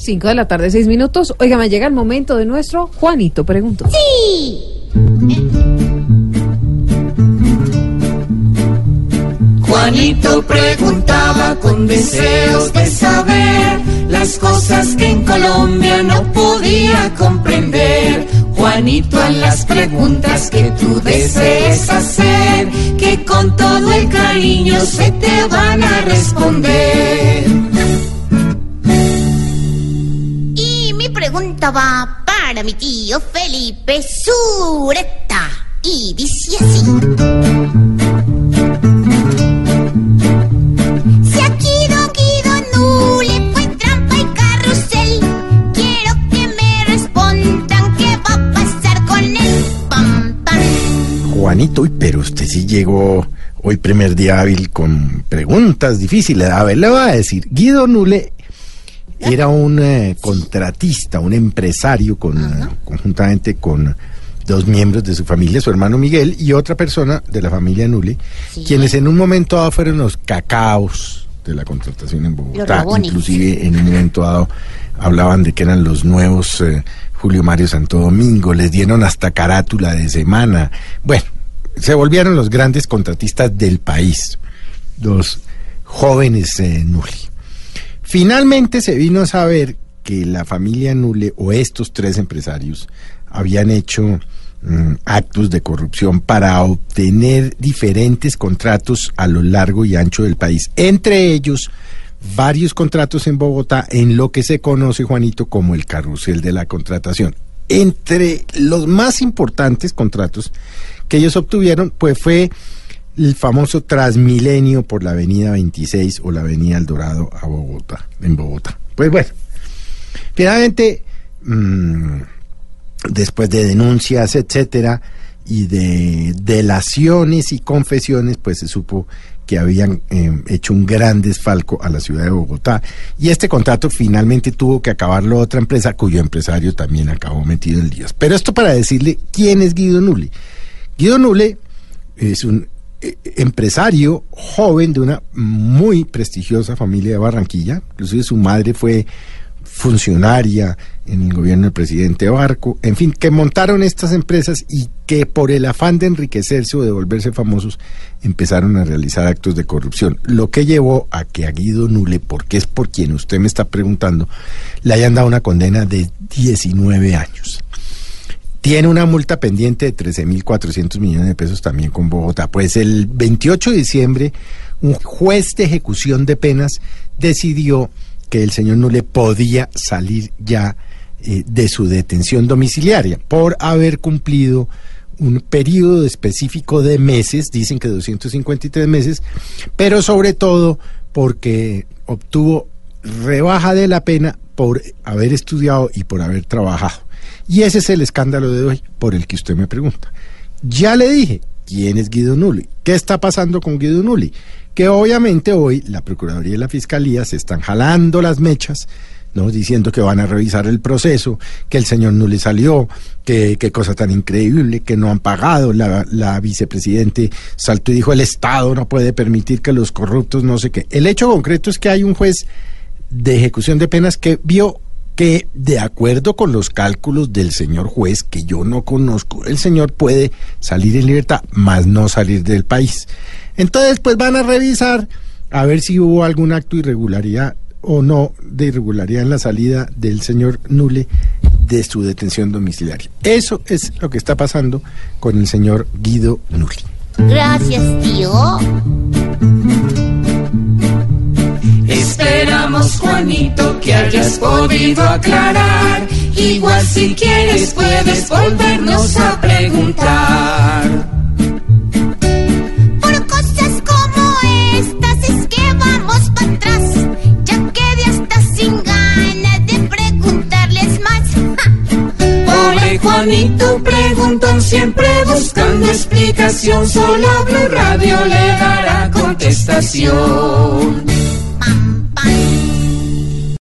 5 de la tarde, 6 minutos. Oiga, me llega el momento de nuestro Juanito Pregunto. ¡Sí! Juanito preguntaba con deseos de saber las cosas que en Colombia no podía comprender. Juanito, a las preguntas que tú desees hacer, que con todo el cariño se te van a responder. Pregunta va para mi tío Felipe Sureta. Y dice así. Juanito, pero usted sí llegó hoy primer día hábil con preguntas difíciles. A ver, le voy a decir, Guido Nule era un eh, contratista, un empresario con, conjuntamente con dos miembros de su familia, su hermano Miguel y otra persona de la familia Nule, quienes en un momento dado fueron los cacaos de la contratación en Bogotá, inclusive en un momento dado hablaban de que eran los nuevos eh, Julio Mario Santo Domingo, les dieron hasta carátula de semana. Bueno, se volvieron los grandes contratistas del país, los jóvenes eh, Nule. Finalmente se vino a saber que la familia Nule o estos tres empresarios habían hecho mm, actos de corrupción para obtener diferentes contratos a lo largo y ancho del país, entre ellos varios contratos en Bogotá en lo que se conoce, Juanito, como el carrusel de la contratación. Entre los más importantes contratos que ellos obtuvieron, pues fue el famoso Transmilenio por la Avenida 26 o la Avenida El Dorado a Bogotá, en Bogotá. Pues bueno, finalmente, mmm, después de denuncias, etcétera, y de delaciones y confesiones, pues se supo que habían eh, hecho un gran desfalco a la ciudad de Bogotá. Y este contrato finalmente tuvo que acabarlo otra empresa cuyo empresario también acabó metido en líos. Pero esto para decirle quién es Guido Nule. Guido Nule es un empresario joven de una muy prestigiosa familia de Barranquilla. Inclusive su madre fue funcionaria en el gobierno del presidente Barco, en fin, que montaron estas empresas y que por el afán de enriquecerse o de volverse famosos empezaron a realizar actos de corrupción, lo que llevó a que a Nule, porque es por quien usted me está preguntando, le hayan dado una condena de 19 años. Tiene una multa pendiente de 13.400 millones de pesos también con Bogotá. Pues el 28 de diciembre, un juez de ejecución de penas decidió que el señor no le podía salir ya eh, de su detención domiciliaria por haber cumplido un periodo específico de meses, dicen que 253 meses, pero sobre todo porque obtuvo rebaja de la pena por haber estudiado y por haber trabajado. Y ese es el escándalo de hoy por el que usted me pregunta. Ya le dije, ¿quién es Guido Nulli? ¿Qué está pasando con Guido Nulli? que obviamente hoy la Procuraduría y la Fiscalía se están jalando las mechas, ¿no? diciendo que van a revisar el proceso, que el señor le salió, que qué cosa tan increíble, que no han pagado, la, la vicepresidente saltó y dijo el Estado no puede permitir que los corruptos no sé qué. El hecho concreto es que hay un juez de ejecución de penas que vio que de acuerdo con los cálculos del señor juez, que yo no conozco, el señor puede salir en libertad, más no salir del país. Entonces, pues van a revisar a ver si hubo algún acto de irregularidad o no de irregularidad en la salida del señor Nule de su detención domiciliaria. Eso es lo que está pasando con el señor Guido Nule. Gracias, tío. Vamos, Juanito, que hayas podido aclarar. Igual si quieres puedes volvernos a preguntar. Por cosas como estas es que vamos para atrás, ya quedé hasta sin ganas de preguntarles más. Pobre Juanito, preguntón, siempre buscando explicación, solo Blue Radio le dará contestación.